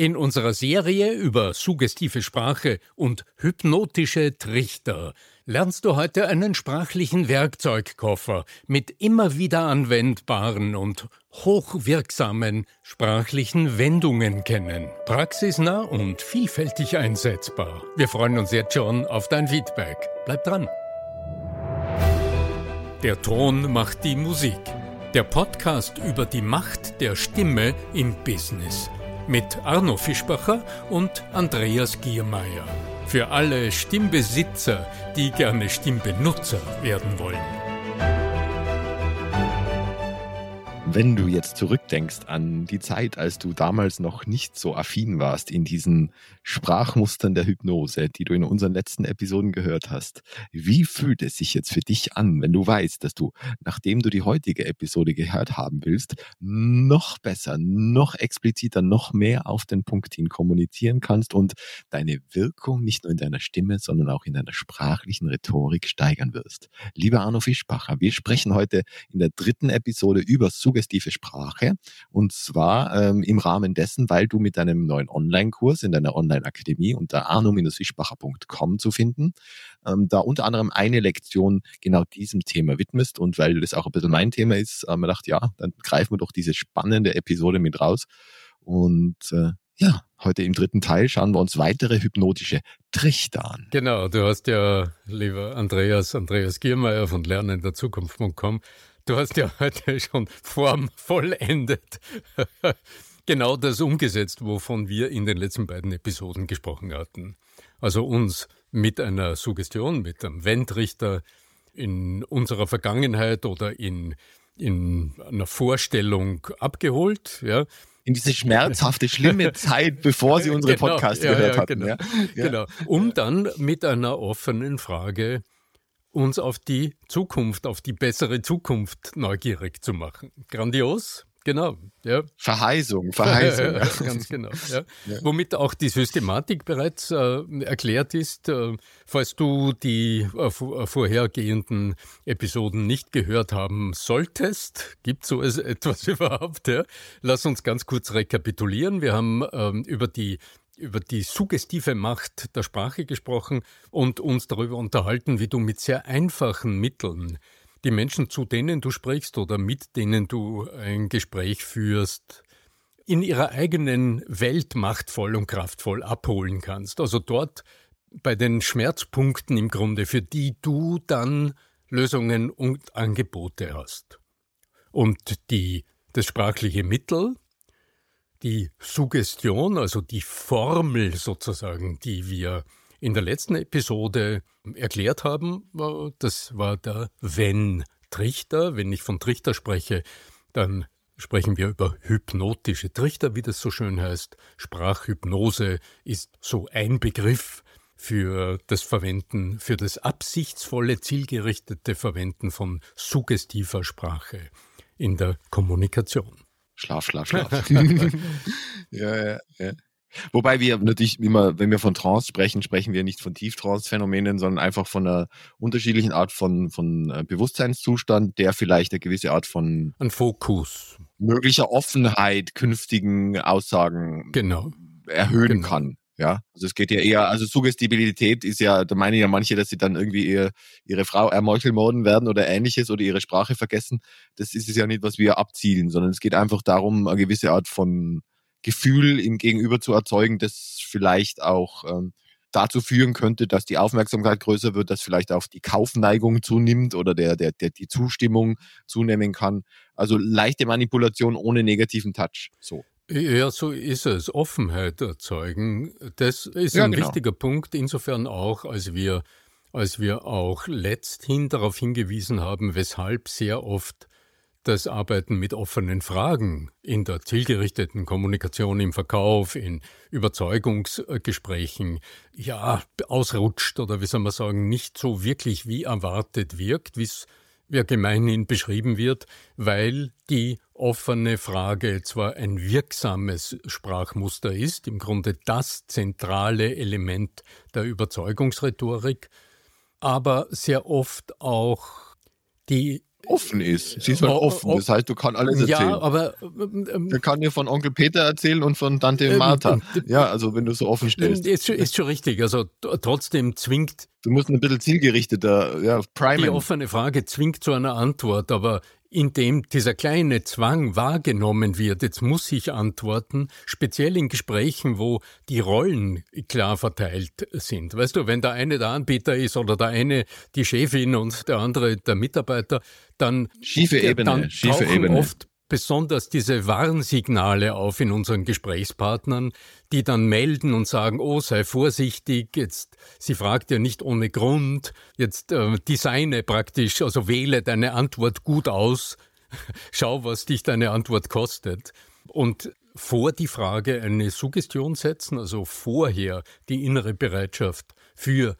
In unserer Serie über suggestive Sprache und hypnotische Trichter lernst du heute einen sprachlichen Werkzeugkoffer mit immer wieder anwendbaren und hochwirksamen sprachlichen Wendungen kennen. Praxisnah und vielfältig einsetzbar. Wir freuen uns jetzt schon auf dein Feedback. Bleib dran. Der Ton macht die Musik. Der Podcast über die Macht der Stimme im Business mit Arno Fischbacher und Andreas Giermeier. Für alle Stimmbesitzer, die gerne Stimmbenutzer werden wollen. Wenn du jetzt zurückdenkst an die Zeit, als du damals noch nicht so affin warst in diesen Sprachmustern der Hypnose, die du in unseren letzten Episoden gehört hast, wie fühlt es sich jetzt für dich an, wenn du weißt, dass du, nachdem du die heutige Episode gehört haben willst, noch besser, noch expliziter, noch mehr auf den Punkt hin kommunizieren kannst und deine Wirkung nicht nur in deiner Stimme, sondern auch in deiner sprachlichen Rhetorik steigern wirst? Lieber Arno Fischbacher, wir sprechen heute in der dritten Episode über Suge suggestive Sprache. Und zwar ähm, im Rahmen dessen, weil du mit deinem neuen Online-Kurs in deiner Online-Akademie unter arno-fischbacher.com zu finden, ähm, da unter anderem eine Lektion genau diesem Thema widmest. Und weil das auch ein bisschen mein Thema ist, haben wir gedacht, ja, dann greifen wir doch diese spannende Episode mit raus. Und äh, ja, heute im dritten Teil schauen wir uns weitere hypnotische Trichter an. Genau, du hast ja, lieber Andreas, Andreas Giermeier von lernenderzukunft.com, Du hast ja heute schon Form vollendet. genau das umgesetzt, wovon wir in den letzten beiden Episoden gesprochen hatten. Also uns mit einer Suggestion, mit einem Wendrichter in unserer Vergangenheit oder in, in einer Vorstellung abgeholt, ja, in diese schmerzhafte, schlimme Zeit, bevor sie unsere genau, Podcast ja, gehört ja, hatten. Genau, ja. genau. Um dann mit einer offenen Frage uns auf die Zukunft, auf die bessere Zukunft neugierig zu machen. Grandios, genau. Ja. Verheißung, Verheißung. ja, ganz genau. Ja. ja. Womit auch die Systematik bereits äh, erklärt ist. Äh, falls du die äh, äh vorhergehenden Episoden nicht gehört haben solltest, gibt so etwas überhaupt, ja? lass uns ganz kurz rekapitulieren. Wir haben ähm, über die über die suggestive Macht der Sprache gesprochen und uns darüber unterhalten, wie du mit sehr einfachen Mitteln die Menschen, zu denen du sprichst oder mit denen du ein Gespräch führst, in ihrer eigenen Welt machtvoll und kraftvoll abholen kannst. Also dort bei den Schmerzpunkten im Grunde, für die du dann Lösungen und Angebote hast. Und die, das sprachliche Mittel, die Suggestion, also die Formel sozusagen, die wir in der letzten Episode erklärt haben, das war der Wenn-Trichter. Wenn ich von Trichter spreche, dann sprechen wir über hypnotische Trichter, wie das so schön heißt. Sprachhypnose ist so ein Begriff für das Verwenden, für das absichtsvolle, zielgerichtete Verwenden von suggestiver Sprache in der Kommunikation. Schlaf, Schlaf, Schlaf. ja, ja, ja. Wobei wir natürlich immer, wenn wir von Trance sprechen, sprechen wir nicht von Tieftrance-Phänomenen, sondern einfach von einer unterschiedlichen Art von, von äh, Bewusstseinszustand, der vielleicht eine gewisse Art von ein Fokus möglicher Offenheit künftigen Aussagen genau. erhöhen genau. kann. Ja, also es geht ja eher, also Suggestibilität ist ja, da meinen ja manche, dass sie dann irgendwie ihr, ihre Frau ermeuchelmorden werden oder ähnliches oder ihre Sprache vergessen. Das ist es ja nicht, was wir abzielen, sondern es geht einfach darum, eine gewisse Art von Gefühl im Gegenüber zu erzeugen, das vielleicht auch ähm, dazu führen könnte, dass die Aufmerksamkeit größer wird, dass vielleicht auch die Kaufneigung zunimmt oder der, der, der die Zustimmung zunehmen kann. Also leichte Manipulation ohne negativen Touch. So. Ja, so ist es. Offenheit erzeugen, das ist ja, ein genau. wichtiger Punkt, insofern auch, als wir, als wir auch letzthin darauf hingewiesen haben, weshalb sehr oft das Arbeiten mit offenen Fragen in der zielgerichteten Kommunikation im Verkauf, in Überzeugungsgesprächen, ja, ausrutscht oder wie soll man sagen, nicht so wirklich wie erwartet wirkt, wie es ja gemeinhin beschrieben wird, weil die offene Frage zwar ein wirksames Sprachmuster ist, im Grunde das zentrale Element der Überzeugungsrhetorik, aber sehr oft auch die offen ist. Sie ist halt offen. Das heißt, du kannst alles erzählen. Ja, aber ähm, ähm, der kann dir von Onkel Peter erzählen und von Tante ähm, Martha. Ja, also wenn du so offen stellst. Ist, ist schon richtig. Also trotzdem zwingt. Du musst ein bisschen zielgerichteter, ja, primen. Die offene Frage zwingt zu einer Antwort, aber in dem dieser kleine Zwang wahrgenommen wird, jetzt muss ich antworten, speziell in Gesprächen, wo die Rollen klar verteilt sind. Weißt du, wenn der eine der Anbieter ist oder der eine die Chefin und der andere der Mitarbeiter, dann, schiefe Ebene, dann schiefe Ebene. oft besonders diese Warnsignale auf in unseren Gesprächspartnern, die dann melden und sagen, oh, sei vorsichtig, jetzt, sie fragt ja nicht ohne Grund, jetzt äh, designe praktisch, also wähle deine Antwort gut aus, schau, was dich deine Antwort kostet. Und vor die Frage eine Suggestion setzen, also vorher die innere Bereitschaft für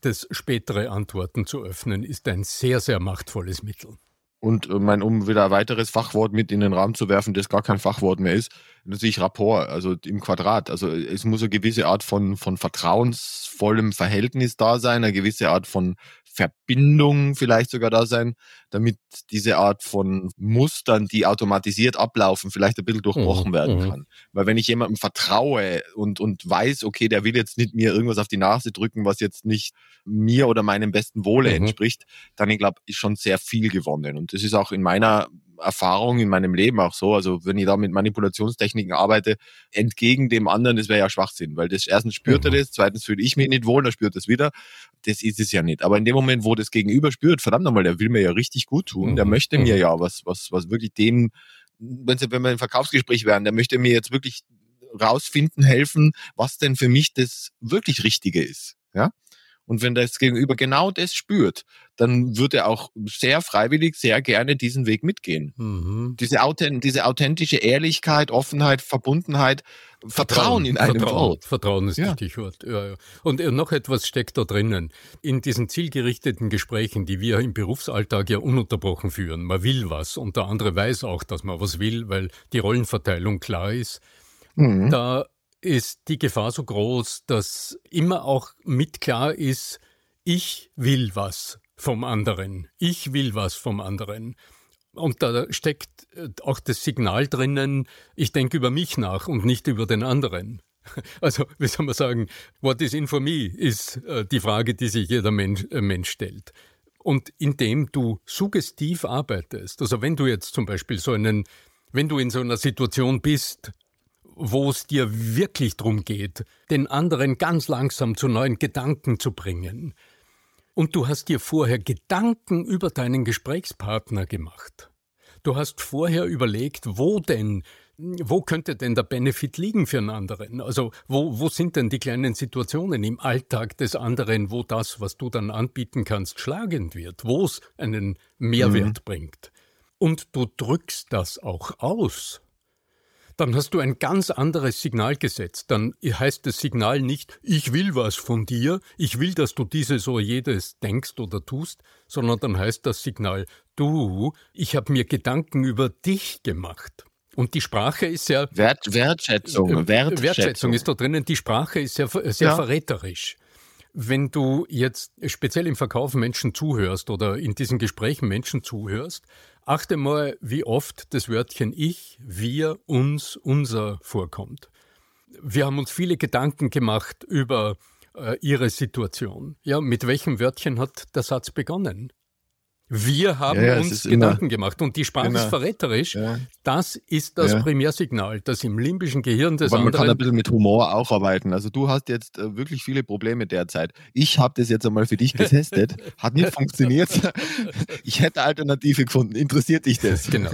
das spätere Antworten zu öffnen, ist ein sehr, sehr machtvolles Mittel. Und äh, mein, um wieder ein weiteres Fachwort mit in den Raum zu werfen, das gar kein Fachwort mehr ist, natürlich Rapport, also im Quadrat. Also es muss eine gewisse Art von, von vertrauensvollem Verhältnis da sein, eine gewisse Art von Verbindung vielleicht sogar da sein, damit diese Art von Mustern, die automatisiert ablaufen, vielleicht ein bisschen durchbrochen mhm. werden mhm. kann. Weil wenn ich jemandem vertraue und, und weiß, okay, der will jetzt nicht mir irgendwas auf die Nase drücken, was jetzt nicht mir oder meinem besten Wohle mhm. entspricht, dann ich glaube, ist schon sehr viel gewonnen. Und das ist auch in meiner Erfahrung in meinem Leben auch so. Also wenn ich da mit Manipulationstechniken arbeite, entgegen dem anderen, das wäre ja Schwachsinn, weil das erstens spürt mhm. er das, zweitens fühle ich mich nicht wohl, dann spürt er es wieder. Das ist es ja nicht. Aber in dem Moment, wo das Gegenüber spürt, verdammt nochmal, der will mir ja richtig gut tun, mhm. der möchte mir mhm. ja was, was, was wirklich dem, wenn wir im Verkaufsgespräch wären, der möchte mir jetzt wirklich rausfinden, helfen, was denn für mich das wirklich Richtige ist. Ja? Und wenn das Gegenüber genau das spürt, dann wird er auch sehr freiwillig, sehr gerne diesen Weg mitgehen. Mhm. Diese, Authent diese authentische Ehrlichkeit, Offenheit, Verbundenheit, Vertrauen, Vertrauen in einem Vertrauen, Wort. Vertrauen ist ja. das Stichwort. Ja, ja. Und äh, noch etwas steckt da drinnen. In diesen zielgerichteten Gesprächen, die wir im Berufsalltag ja ununterbrochen führen. Man will was und der andere weiß auch, dass man was will, weil die Rollenverteilung klar ist. Mhm. Da ist die Gefahr so groß, dass immer auch mit klar ist, ich will was vom anderen. Ich will was vom anderen. Und da steckt äh, auch das Signal drinnen, ich denke über mich nach und nicht über den anderen. Also, wie soll man sagen, what is in for me ist äh, die Frage, die sich jeder Mensch, äh, Mensch stellt. Und indem du suggestiv arbeitest, also wenn du jetzt zum Beispiel so einen, wenn du in so einer Situation bist, wo es dir wirklich darum geht, den anderen ganz langsam zu neuen Gedanken zu bringen. Und du hast dir vorher Gedanken über deinen Gesprächspartner gemacht. Du hast vorher überlegt, wo denn, wo könnte denn der Benefit liegen für einen anderen? Also wo, wo sind denn die kleinen Situationen im Alltag des anderen, wo das, was du dann anbieten kannst, schlagend wird, wo es einen Mehrwert mhm. bringt? Und du drückst das auch aus dann hast du ein ganz anderes Signal gesetzt. Dann heißt das Signal nicht, ich will was von dir, ich will, dass du dieses oder jedes denkst oder tust, sondern dann heißt das Signal, du, ich habe mir Gedanken über dich gemacht. Und die Sprache ist ja. Wert, Wertschätzung, äh, Wertschätzung. Wertschätzung ist da drinnen. Die Sprache ist sehr, sehr ja. verräterisch. Wenn du jetzt speziell im Verkauf Menschen zuhörst oder in diesen Gesprächen Menschen zuhörst, Achte mal, wie oft das Wörtchen ich, wir, uns, unser vorkommt. Wir haben uns viele Gedanken gemacht über äh, ihre Situation. Ja, mit welchem Wörtchen hat der Satz begonnen? Wir haben ja, ja, uns Gedanken gemacht und die Sprache immer, ist verräterisch. Ja. Das ist das Primärsignal, das im limbischen Gehirn des Aber man kann ein bisschen mit Humor auch arbeiten. Also du hast jetzt äh, wirklich viele Probleme derzeit. Ich habe das jetzt einmal für dich getestet, hat nicht funktioniert. Ich hätte Alternative gefunden. Interessiert dich das? Genau.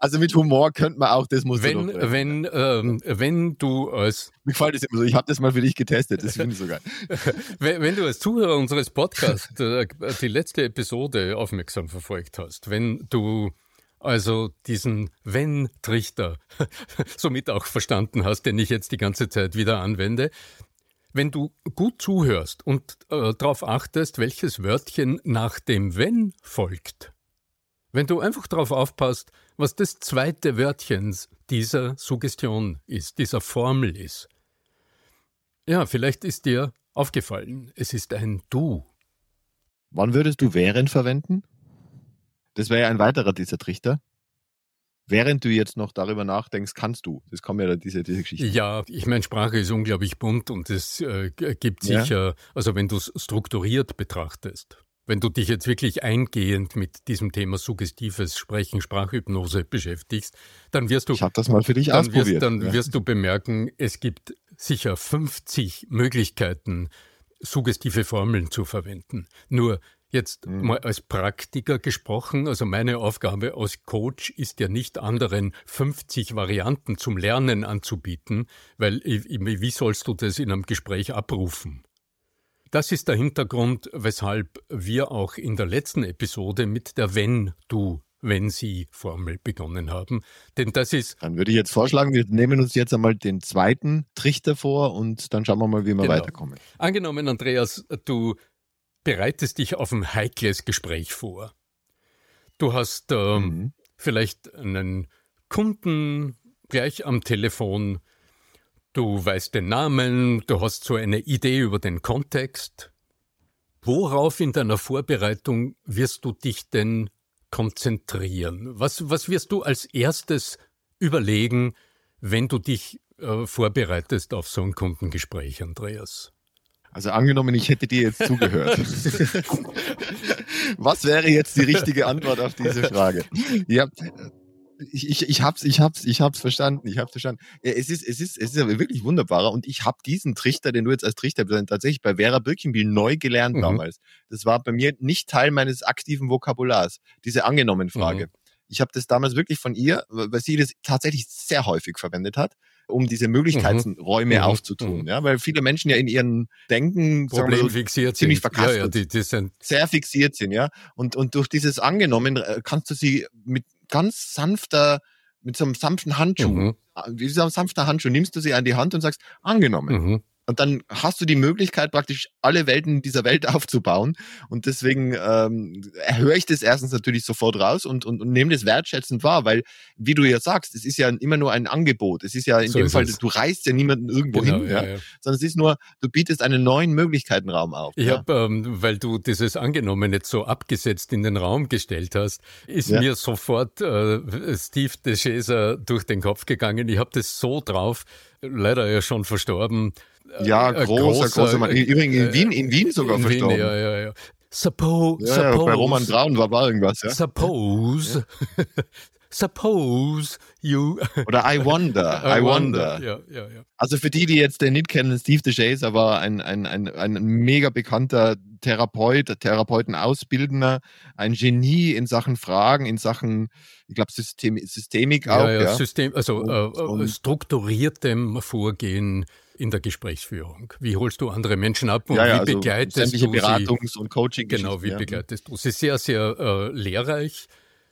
Also mit Humor könnte man auch das muss wenn, wenn, ähm, wenn du als mir gefällt das immer so. Ich habe das mal für dich getestet. Das finde ich so geil. wenn, wenn, du als Zuhörer unseres Podcasts äh, die letzte Episode aufmerksam verfolgt hast, wenn du also diesen Wenn-Trichter somit auch verstanden hast, den ich jetzt die ganze Zeit wieder anwende, wenn du gut zuhörst und äh, darauf achtest, welches Wörtchen nach dem Wenn folgt, wenn du einfach darauf aufpasst, was das zweite Wörtchen dieser Suggestion ist, dieser Formel ist. Ja, vielleicht ist dir aufgefallen, es ist ein Du. Wann würdest du während verwenden? Das wäre ja ein weiterer dieser Trichter. Während du jetzt noch darüber nachdenkst, kannst du. Das kommt ja diese, diese Geschichte. Ja, ich meine, Sprache ist unglaublich bunt und es äh, gibt sicher, ja. also wenn du es strukturiert betrachtest, wenn du dich jetzt wirklich eingehend mit diesem Thema suggestives Sprechen, Sprachhypnose beschäftigst, dann wirst du. Ich habe das mal für dich dann ausprobiert. Wirst, dann ja. wirst du bemerken, es gibt sicher 50 Möglichkeiten, suggestive Formeln zu verwenden. Nur Jetzt mhm. mal als Praktiker gesprochen, also meine Aufgabe als Coach ist ja nicht anderen 50 Varianten zum Lernen anzubieten, weil wie sollst du das in einem Gespräch abrufen? Das ist der Hintergrund, weshalb wir auch in der letzten Episode mit der Wenn du wenn Sie Formel begonnen haben. Denn das ist. Dann würde ich jetzt vorschlagen, wir nehmen uns jetzt einmal den zweiten Trichter vor und dann schauen wir mal, wie wir genau. weiterkommen. Angenommen, Andreas, du bereitest dich auf ein heikles Gespräch vor. Du hast ähm, mhm. vielleicht einen Kunden gleich am Telefon, du weißt den Namen, du hast so eine Idee über den Kontext. Worauf in deiner Vorbereitung wirst du dich denn konzentrieren? Was, was wirst du als erstes überlegen, wenn du dich äh, vorbereitest auf so ein Kundengespräch, Andreas? Also angenommen, ich hätte dir jetzt zugehört. Was wäre jetzt die richtige Antwort auf diese Frage? Ja, ich, ich, ich hab's, ich hab's, ich hab's verstanden, ich hab's verstanden. Es ist, es ist, es ist aber wirklich wunderbarer und ich habe diesen Trichter, den du jetzt als Trichter tatsächlich bei Vera Birkenbiel neu gelernt mhm. damals. Das war bei mir nicht Teil meines aktiven Vokabulars, diese angenommen Frage. Mhm. Ich habe das damals wirklich von ihr, weil sie das tatsächlich sehr häufig verwendet hat um diese Möglichkeitsräume mhm. aufzutun. Mhm. Ja, weil viele Menschen ja in ihren Denken Problem so, fixiert ziemlich sind. verkastet, ja, ja, die, die sind sehr fixiert sind, ja. Und, und durch dieses Angenommen äh, kannst du sie mit ganz sanfter, mit so einem sanften Handschuh, mhm. Äh, wie so ein sanfter Handschuh, nimmst du sie an die Hand und sagst, angenommen. Mhm. Und dann hast du die Möglichkeit, praktisch alle Welten dieser Welt aufzubauen. Und deswegen ähm, höre ich das erstens natürlich sofort raus und, und, und nehme das wertschätzend wahr, weil, wie du ja sagst, es ist ja immer nur ein Angebot. Es ist ja in so dem Fall, es. du reißt ja niemanden irgendwo genau, hin, ja, ja. sondern es ist nur, du bietest einen neuen Möglichkeitenraum auf. Ich ja. habe, ähm, weil du dieses Angenommen jetzt so abgesetzt in den Raum gestellt hast, ist mir sofort äh, Steve DeShazer durch den Kopf gegangen. Ich habe das so drauf, leider ja schon verstorben, ja, äh, großer, großer, großer Mann. Übrigens in Wien, in Wien sogar in verstorben. Wien, ja, ja, ja. Suppose, ja, suppose, ja, bei Roman Braun war, war irgendwas, ja. Suppose, suppose you. Oder I wonder, I, I wonder. wonder. Ja, ja, ja. Also für die, die jetzt den nicht kennen, Steve DeShazer war ein, ein, ein, ein mega bekannter Therapeut, Therapeutenausbildender, ein Genie in Sachen Fragen, in Sachen, ich glaube, System, Systemik auch. Ja, ja, System, also äh, strukturiertem Vorgehen in der Gesprächsführung? Wie holst du andere Menschen ab und ja, ja, wie also begleitest du Beratungs- und Coaching Genau, wie ja. begleitest du sie? Sehr, sehr äh, lehrreich.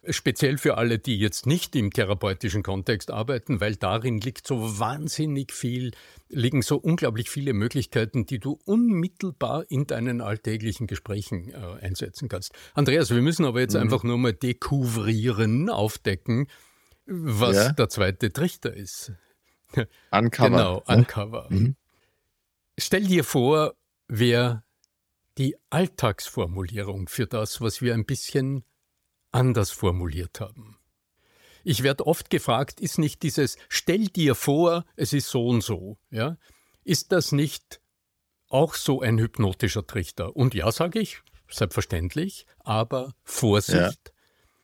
Speziell für alle, die jetzt nicht im therapeutischen Kontext arbeiten, weil darin liegt so wahnsinnig viel, liegen so unglaublich viele Möglichkeiten, die du unmittelbar in deinen alltäglichen Gesprächen äh, einsetzen kannst. Andreas, wir müssen aber jetzt mhm. einfach nur mal dekouvrieren, aufdecken, was ja. der zweite Trichter ist. Uncover. Genau? Uncover. Mhm. Stell dir vor, wer die Alltagsformulierung für das, was wir ein bisschen anders formuliert haben. Ich werde oft gefragt, ist nicht dieses Stell dir vor, es ist so und so, ja? Ist das nicht auch so ein hypnotischer Trichter? Und ja, sage ich, selbstverständlich, aber Vorsicht. Ja.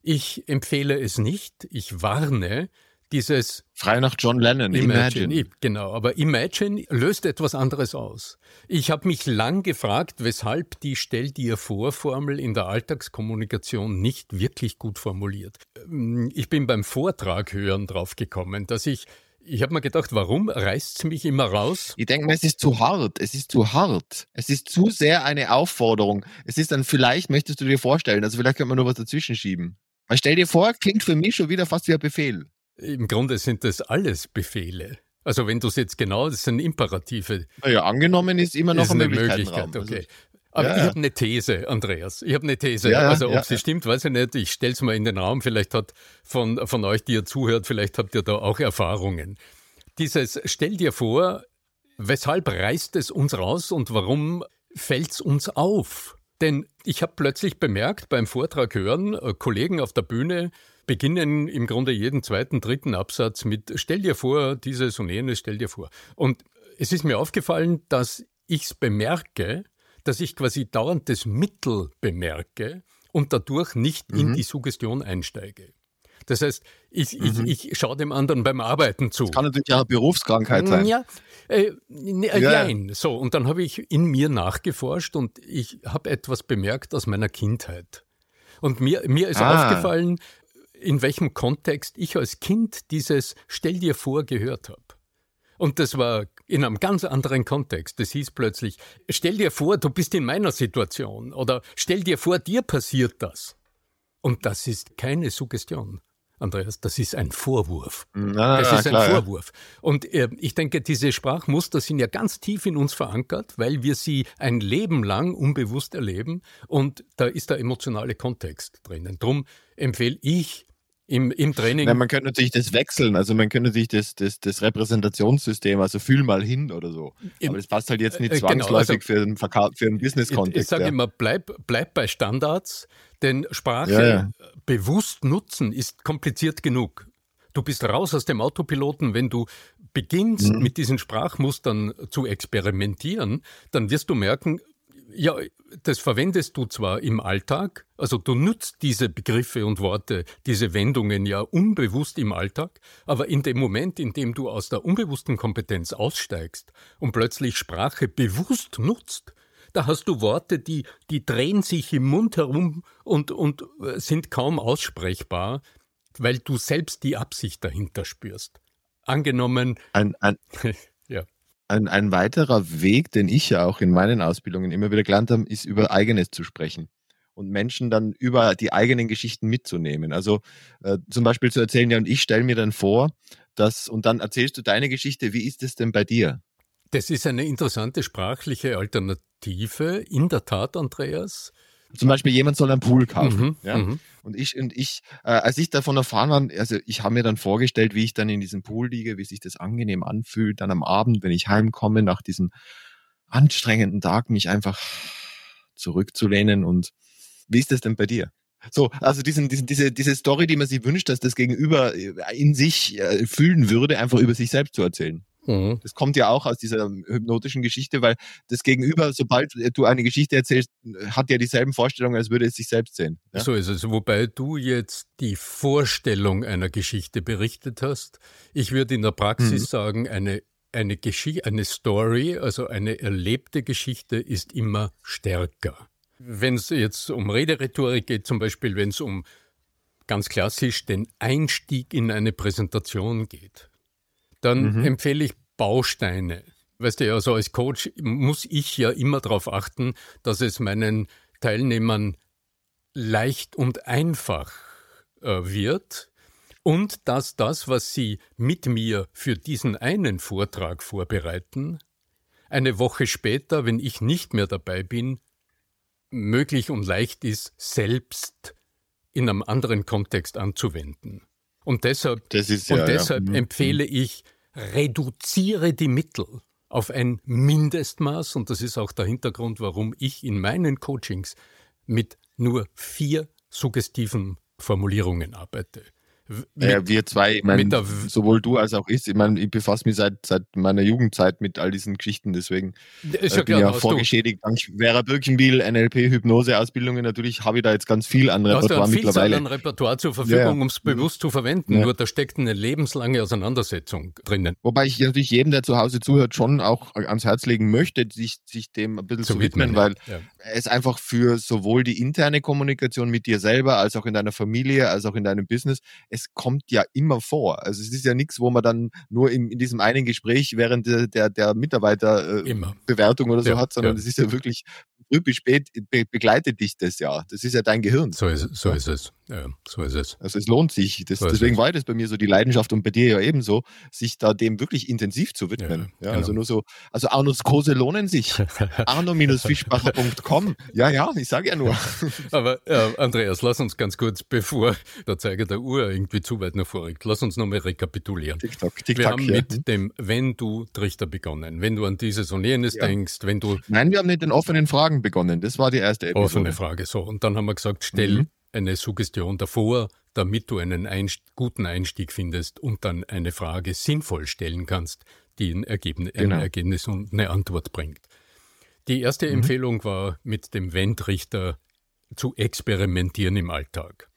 Ich empfehle es nicht, ich warne, dieses Frei nach John Lennon, Imagine. Imagine. Genau, aber Imagine löst etwas anderes aus. Ich habe mich lang gefragt, weshalb die Stell dir vor Formel in der Alltagskommunikation nicht wirklich gut formuliert. Ähm, ich bin beim Vortrag hören drauf gekommen, dass ich ich habe mir gedacht, warum reißt es mich immer raus? Ich denke mir, es ist zu hart. Es ist zu hart. Es ist zu sehr eine Aufforderung. Es ist dann, vielleicht möchtest du dir vorstellen, also vielleicht könnte man nur was dazwischen schieben. Weil stell dir vor, klingt für mich schon wieder fast wie ein Befehl. Im Grunde sind das alles Befehle. Also wenn du es jetzt genau, das sind Imperative. Naja, angenommen ist immer noch ist eine Möglichkeit. Also okay. Aber ja, ich habe eine These, Andreas. Ich habe eine These. Ja, also ob ja, sie stimmt, weiß ich nicht. Ich stelle es mal in den Raum. Vielleicht hat von, von euch, die ihr zuhört, vielleicht habt ihr da auch Erfahrungen. Dieses, stell dir vor, weshalb reißt es uns raus und warum fällt es uns auf? Denn ich habe plötzlich bemerkt beim Vortrag hören, äh, Kollegen auf der Bühne beginnen im Grunde jeden zweiten, dritten Absatz mit Stell dir vor, dieses und jenes, stell dir vor. Und es ist mir aufgefallen, dass ich es bemerke, dass ich quasi dauernd das Mittel bemerke und dadurch nicht mhm. in die Suggestion einsteige. Das heißt, ich, mhm. ich, ich schaue dem anderen beim Arbeiten zu. Das kann natürlich auch eine Berufskrankheit sein. Ja, äh, ne, äh, ja. Nein. So, und dann habe ich in mir nachgeforscht und ich habe etwas bemerkt aus meiner Kindheit. Und mir, mir ist ah. aufgefallen, in welchem Kontext ich als Kind dieses Stell dir vor gehört habe. Und das war in einem ganz anderen Kontext. Das hieß plötzlich, stell dir vor, du bist in meiner Situation oder stell dir vor, dir passiert das. Und das ist keine Suggestion. Andreas, das ist ein Vorwurf. Na, das ist klar, ein Vorwurf. Und äh, ich denke, diese Sprachmuster sind ja ganz tief in uns verankert, weil wir sie ein Leben lang unbewusst erleben und da ist der emotionale Kontext drinnen. Drum empfehle ich im, im Training. Ja, man könnte natürlich das wechseln, also man könnte natürlich das, das, das Repräsentationssystem, also fühl mal hin oder so. Aber das passt halt jetzt nicht zwangsläufig äh, genau, also, für einen, für einen Business-Kontext. Ich, ich sage ja. immer, bleib, bleib bei Standards, denn Sprache ja, ja. bewusst nutzen ist kompliziert genug. Du bist raus aus dem Autopiloten, wenn du beginnst mhm. mit diesen Sprachmustern zu experimentieren, dann wirst du merken, ja, das verwendest du zwar im Alltag, also du nutzt diese Begriffe und Worte, diese Wendungen ja unbewusst im Alltag, aber in dem Moment, in dem du aus der unbewussten Kompetenz aussteigst und plötzlich Sprache bewusst nutzt, da hast du Worte, die, die drehen sich im Mund herum und, und äh, sind kaum aussprechbar, weil du selbst die Absicht dahinter spürst. Angenommen. Ein, ein. Ein, ein weiterer Weg, den ich ja auch in meinen Ausbildungen immer wieder gelernt habe, ist über eigenes zu sprechen und Menschen dann über die eigenen Geschichten mitzunehmen. Also äh, zum Beispiel zu erzählen, ja, und ich stelle mir dann vor, dass, und dann erzählst du deine Geschichte, wie ist es denn bei dir? Das ist eine interessante sprachliche Alternative. In der Tat, Andreas. Zum Beispiel jemand soll einen Pool kaufen. Mhm, ja? Mhm. Und ich, und ich, äh, als ich davon erfahren war, also ich habe mir dann vorgestellt, wie ich dann in diesem Pool liege, wie sich das angenehm anfühlt, dann am Abend, wenn ich heimkomme, nach diesem anstrengenden Tag, mich einfach zurückzulehnen. Und wie ist das denn bei dir? So, also diesen, diesen, diese, diese Story, die man sich wünscht, dass das Gegenüber in sich äh, fühlen würde, einfach über sich selbst zu erzählen. Mhm. Das kommt ja auch aus dieser hypnotischen Geschichte, weil das Gegenüber, sobald du eine Geschichte erzählst, hat ja dieselben Vorstellungen, als würde es sich selbst sehen. Ja? So ist es. Wobei du jetzt die Vorstellung einer Geschichte berichtet hast. Ich würde in der Praxis mhm. sagen, eine eine Geschichte, eine Story, also eine erlebte Geschichte ist immer stärker. Wenn es jetzt um Rederhetorik geht, zum Beispiel, wenn es um ganz klassisch den Einstieg in eine Präsentation geht, dann mhm. empfehle ich Bausteine. Weißt du, also als Coach muss ich ja immer darauf achten, dass es meinen Teilnehmern leicht und einfach äh, wird und dass das, was sie mit mir für diesen einen Vortrag vorbereiten, eine Woche später, wenn ich nicht mehr dabei bin, möglich und leicht ist, selbst in einem anderen Kontext anzuwenden. Und deshalb, ja, und deshalb ja. Mhm. empfehle ich, reduziere die Mittel auf ein Mindestmaß und das ist auch der Hintergrund, warum ich in meinen Coachings mit nur vier suggestiven Formulierungen arbeite. Mit, ja, wir zwei, ich mein, sowohl du als auch ich, ich meine, ich befasse mich seit, seit meiner Jugendzeit mit all diesen Geschichten, deswegen ist äh, bin ja vorgeschädigt. Dank Vera Birkenbiel, NLP, Hypnose-Ausbildungen, natürlich habe ich da jetzt ganz viel an Repertoire du hast mittlerweile. an Repertoire zur Verfügung, ja. um es bewusst zu verwenden, ja. nur da steckt eine lebenslange Auseinandersetzung drinnen. Wobei ich natürlich jedem, der zu Hause zuhört, schon auch ans Herz legen möchte, sich, sich dem ein bisschen zu, zu widmen, widmen, weil ja. Es einfach für sowohl die interne Kommunikation mit dir selber, als auch in deiner Familie, als auch in deinem Business, es kommt ja immer vor. Also es ist ja nichts, wo man dann nur in, in diesem einen Gespräch während der, der, der Mitarbeiterbewertung äh, oder so ja, hat, sondern es ja. ist ja wirklich früh bis spät be begleitet dich das ja. Das ist ja dein Gehirn. So ist, so ist es. Ja, so ist es. Also es lohnt sich. Das, so deswegen war das bei mir so die Leidenschaft und bei dir ja ebenso, sich da dem wirklich intensiv zu widmen. Ja, ja genau. Also nur so, also Arnos Kurse lohnen sich. Arno-Fischbacher.com. Ja, ja, ich sage ja nur. Aber äh, Andreas, lass uns ganz kurz, bevor der Zeiger der Uhr irgendwie zu weit nach vorrückt, lass uns nochmal rekapitulieren. TikTok, TikTok, wir haben ja. mit dem Wenn du Trichter begonnen. Wenn du an dieses und jenes ja. denkst, wenn du. Nein, wir haben mit den offenen Fragen begonnen. Das war die erste Episode. Offene Frage, so. Und dann haben wir gesagt, stell mhm eine Suggestion davor, damit du einen Einst guten Einstieg findest und dann eine Frage sinnvoll stellen kannst, die ein, Ergebnis, genau. ein Ergebnis und eine Antwort bringt. Die erste mhm. Empfehlung war, mit dem Wendrichter zu experimentieren im Alltag.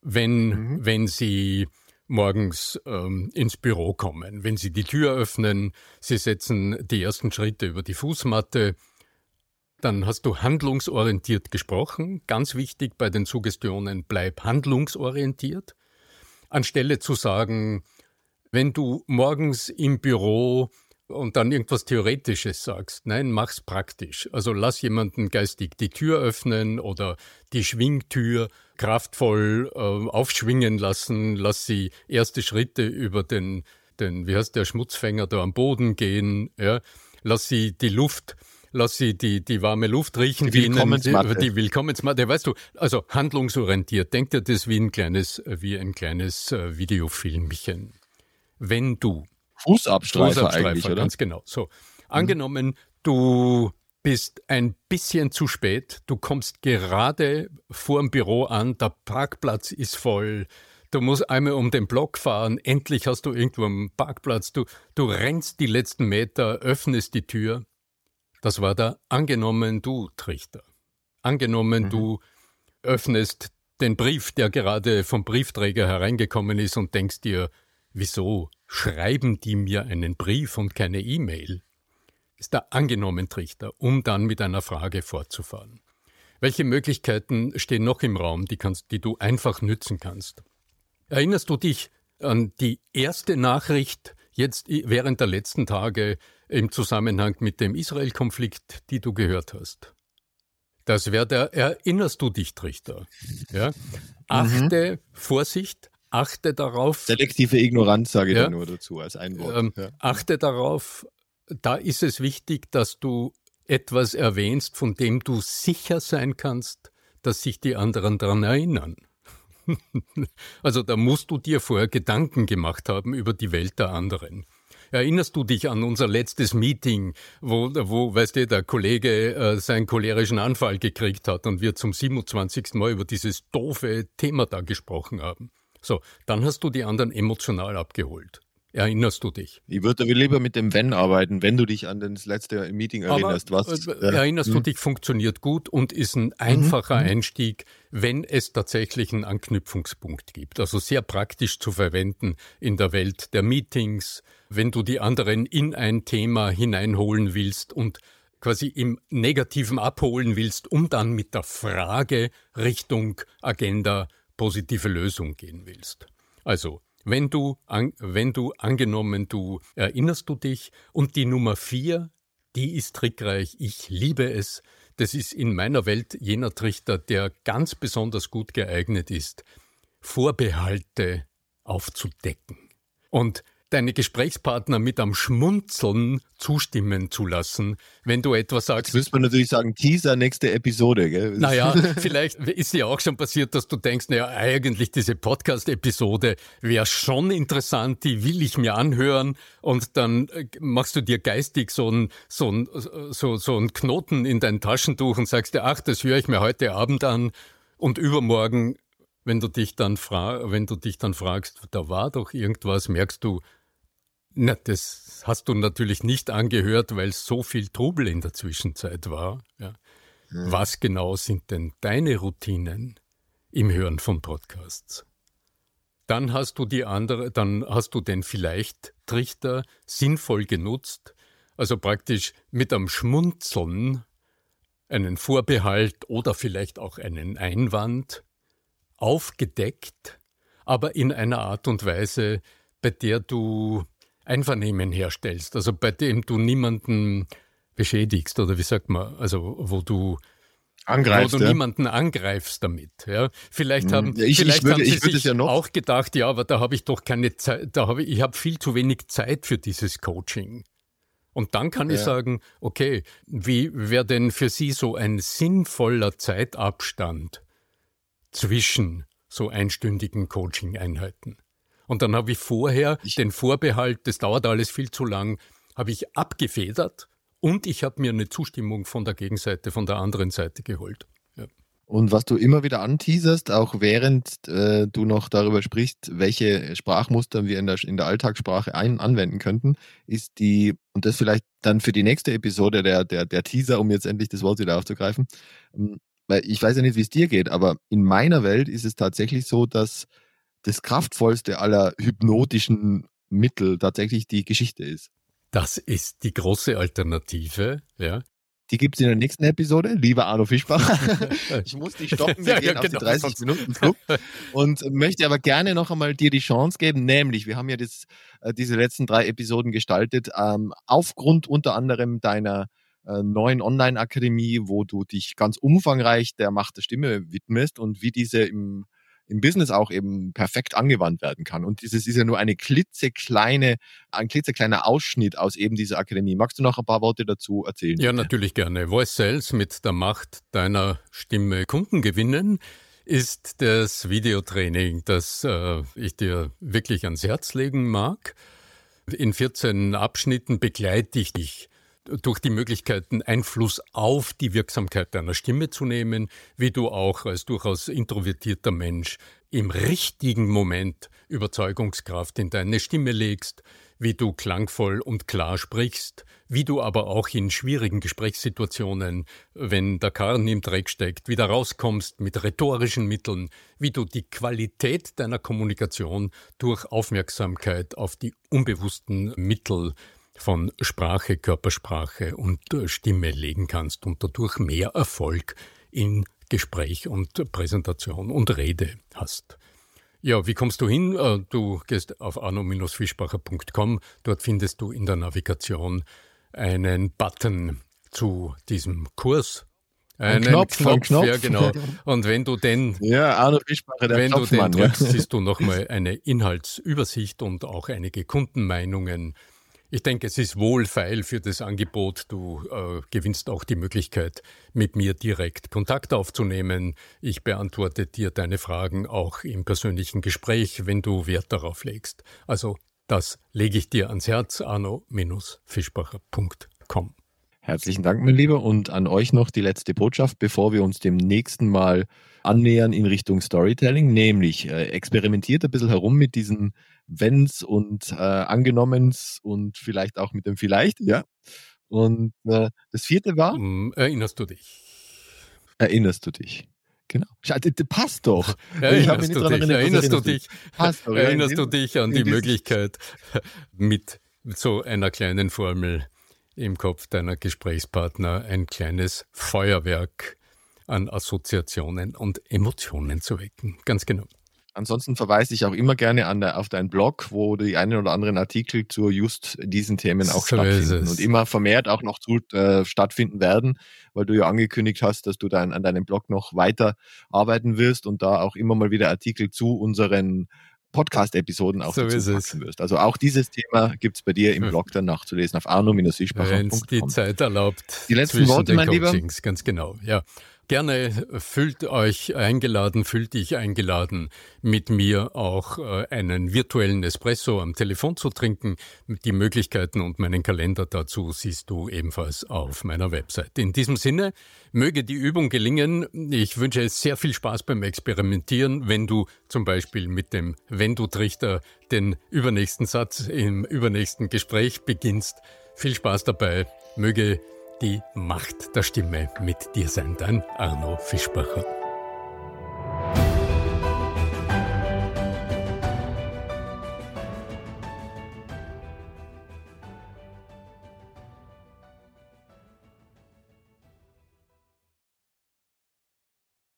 Wenn, mhm. wenn Sie morgens ähm, ins Büro kommen, wenn Sie die Tür öffnen, Sie setzen die ersten Schritte über die Fußmatte, dann hast du handlungsorientiert gesprochen. Ganz wichtig bei den Suggestionen, bleib handlungsorientiert. Anstelle zu sagen, wenn du morgens im Büro und dann irgendwas Theoretisches sagst. Nein, mach's praktisch. Also lass jemanden geistig die Tür öffnen oder die Schwingtür kraftvoll äh, aufschwingen lassen. Lass sie erste Schritte über den, den, wie heißt der Schmutzfänger da am Boden gehen. Ja. Lass sie die Luft lass sie die, die warme Luft riechen. Die Willkommensmatte. Die, die Willkommensmatte. Weißt du, also handlungsorientiert. Denk dir das wie ein kleines, wie ein kleines äh, Videofilmchen. Wenn du Fußabstreifer, Fußabstreifer eigentlich, oder? Ganz genau. So. Angenommen, du bist ein bisschen zu spät, du kommst gerade vor dem Büro an, der Parkplatz ist voll, du musst einmal um den Block fahren, endlich hast du irgendwo einen Parkplatz, du, du rennst die letzten Meter, öffnest die Tür das war der angenommen du Trichter. Angenommen mhm. du öffnest den Brief, der gerade vom Briefträger hereingekommen ist und denkst dir, wieso schreiben die mir einen Brief und keine E-Mail? Ist der angenommen Trichter, um dann mit einer Frage fortzufahren. Welche Möglichkeiten stehen noch im Raum, die, kannst, die du einfach nützen kannst? Erinnerst du dich an die erste Nachricht jetzt während der letzten Tage im Zusammenhang mit dem Israel-Konflikt, die du gehört hast. Das wäre der Erinnerst du dich, Trichter. Ja? Achte, mhm. Vorsicht, achte darauf. Selektive Ignoranz sage ich ja, da nur dazu als ein Wort. Ähm, ja. Achte darauf, da ist es wichtig, dass du etwas erwähnst, von dem du sicher sein kannst, dass sich die anderen daran erinnern. also da musst du dir vorher Gedanken gemacht haben über die Welt der anderen. Erinnerst du dich an unser letztes Meeting, wo, wo weißt du, der Kollege äh, seinen cholerischen Anfall gekriegt hat und wir zum 27. Mal über dieses doofe Thema da gesprochen haben? So, dann hast du die anderen emotional abgeholt. Erinnerst du dich? Ich würde lieber mit dem Wenn arbeiten, wenn du dich an das letzte Meeting erinnerst. Aber, was, äh, erinnerst du hm. dich, funktioniert gut und ist ein einfacher mhm. Einstieg, wenn es tatsächlich einen Anknüpfungspunkt gibt. Also sehr praktisch zu verwenden in der Welt der Meetings, wenn du die anderen in ein Thema hineinholen willst und quasi im Negativen abholen willst, um dann mit der Frage Richtung Agenda positive Lösung gehen willst. Also wenn du, an, wenn du angenommen, du erinnerst du dich und die Nummer vier, die ist trickreich, ich liebe es. Das ist in meiner Welt jener Trichter, der ganz besonders gut geeignet ist, Vorbehalte aufzudecken. Und deine Gesprächspartner mit am Schmunzeln zustimmen zu lassen, wenn du etwas sagst. Jetzt müsste man natürlich sagen, Teaser, nächste Episode. Gell? Naja, vielleicht ist ja auch schon passiert, dass du denkst, naja, eigentlich diese Podcast-Episode wäre schon interessant, die will ich mir anhören und dann äh, machst du dir geistig so einen so so, so ein Knoten in dein Taschentuch und sagst dir, ach, das höre ich mir heute Abend an und übermorgen wenn du dich dann fra wenn du dich dann fragst, da war doch irgendwas, merkst du, na, das hast du natürlich nicht angehört, weil so viel Trubel in der Zwischenzeit war. Ja. Hm. Was genau sind denn deine Routinen im Hören von Podcasts? Dann hast du die andere, dann hast du den vielleicht Trichter sinnvoll genutzt, also praktisch mit einem Schmunzeln einen Vorbehalt oder vielleicht auch einen Einwand aufgedeckt, aber in einer Art und Weise, bei der du Einvernehmen herstellst, also bei dem du niemanden beschädigst oder wie sagt man, also wo du Angreifst, wo du ja. niemanden angreifst damit. Ja. Vielleicht mhm. haben, ja, ich, vielleicht ich würde, haben sie sich ja auch gedacht, ja, aber da habe ich doch keine Zeit, da habe ich, ich habe viel zu wenig Zeit für dieses Coaching. Und dann kann ich sagen, okay, wie wäre denn für Sie so ein sinnvoller Zeitabstand zwischen so einstündigen Coaching-Einheiten? Und dann habe ich vorher ich den Vorbehalt, das dauert alles viel zu lang, habe ich abgefedert und ich habe mir eine Zustimmung von der Gegenseite, von der anderen Seite geholt. Ja. Und was du immer wieder anteaserst, auch während äh, du noch darüber sprichst, welche Sprachmuster wir in der, in der Alltagssprache ein, anwenden könnten, ist die, und das vielleicht dann für die nächste Episode der, der, der Teaser, um jetzt endlich das Wort wieder aufzugreifen, ähm, weil ich weiß ja nicht, wie es dir geht, aber in meiner Welt ist es tatsächlich so, dass das kraftvollste aller hypnotischen Mittel tatsächlich die Geschichte ist. Das ist die große Alternative, ja. Die gibt es in der nächsten Episode, lieber Arno Fischbach. ich muss dich stoppen, wir ja, gehen ja, genau. auf die 30 Minuten Flug und möchte aber gerne noch einmal dir die Chance geben, nämlich, wir haben ja das, äh, diese letzten drei Episoden gestaltet, ähm, aufgrund unter anderem deiner äh, neuen Online-Akademie, wo du dich ganz umfangreich der Macht der Stimme widmest und wie diese im im Business auch eben perfekt angewandt werden kann. Und dieses ist ja nur eine klitzekleine, ein klitzekleiner Ausschnitt aus eben dieser Akademie. Magst du noch ein paar Worte dazu erzählen? Ja, natürlich gerne. Voice Sales mit der Macht deiner Stimme Kunden gewinnen ist das Videotraining, das äh, ich dir wirklich ans Herz legen mag. In 14 Abschnitten begleite ich dich durch die Möglichkeiten Einfluss auf die Wirksamkeit deiner Stimme zu nehmen, wie du auch als durchaus introvertierter Mensch im richtigen Moment Überzeugungskraft in deine Stimme legst, wie du klangvoll und klar sprichst, wie du aber auch in schwierigen Gesprächssituationen, wenn der Karren im Dreck steckt, wieder rauskommst mit rhetorischen Mitteln, wie du die Qualität deiner Kommunikation durch Aufmerksamkeit auf die unbewussten Mittel von Sprache, Körpersprache und äh, Stimme legen kannst und dadurch mehr Erfolg in Gespräch und Präsentation und Rede hast. Ja, wie kommst du hin? Äh, du gehst auf arno-fischbacher.com. Dort findest du in der Navigation einen Button zu diesem Kurs. Einen Ein Knopf, Knopf, Knopf, ja genau. Und wenn du den, ja, Arno Fischbacher, der wenn du den drückst, ja. siehst du nochmal eine Inhaltsübersicht und auch einige Kundenmeinungen ich denke, es ist wohlfeil für das Angebot. Du äh, gewinnst auch die Möglichkeit, mit mir direkt Kontakt aufzunehmen. Ich beantworte dir deine Fragen auch im persönlichen Gespräch, wenn du Wert darauf legst. Also das lege ich dir ans Herz, arno-fischbacher.com. Herzlichen Dank, mein Lieber. Und an euch noch die letzte Botschaft, bevor wir uns dem nächsten Mal annähern in Richtung Storytelling, nämlich äh, experimentiert ein bisschen herum mit diesen Wenns und äh, Angenommens und vielleicht auch mit dem Vielleicht, ja. Und äh, das vierte war? Hm, erinnerst du dich? Erinnerst du dich? Genau. Passt doch. Erinnerst, du, dich, erinnert, erinnerst du dich? Passt doch. Erinnerst du dich an die Möglichkeit, mit so einer kleinen Formel im Kopf deiner Gesprächspartner ein kleines Feuerwerk an Assoziationen und Emotionen zu wecken? Ganz genau. Ansonsten verweise ich auch immer gerne an der, auf deinen Blog, wo die einen oder anderen Artikel zu just diesen Themen auch so stattfinden und immer vermehrt auch noch zu, äh, stattfinden werden, weil du ja angekündigt hast, dass du dann an deinem Blog noch weiter arbeiten wirst und da auch immer mal wieder Artikel zu unseren Podcast-Episoden auch so dazu packen wirst. Also auch dieses Thema gibt es bei dir im hm. Blog dann nachzulesen auf arno-fischbacher.com. Wenn es die Zeit erlaubt. Die letzten Worte, mein Lieber. Ganz genau, ja. Gerne fühlt euch eingeladen, fühlt dich eingeladen, mit mir auch äh, einen virtuellen Espresso am Telefon zu trinken. Die Möglichkeiten und meinen Kalender dazu siehst du ebenfalls auf meiner Website. In diesem Sinne, möge die Übung gelingen. Ich wünsche sehr viel Spaß beim Experimentieren, wenn du zum Beispiel mit dem Wenn-Du-Trichter den übernächsten Satz im übernächsten Gespräch beginnst. Viel Spaß dabei. Möge die Macht der Stimme mit dir sein, dein Arno Fischbacher.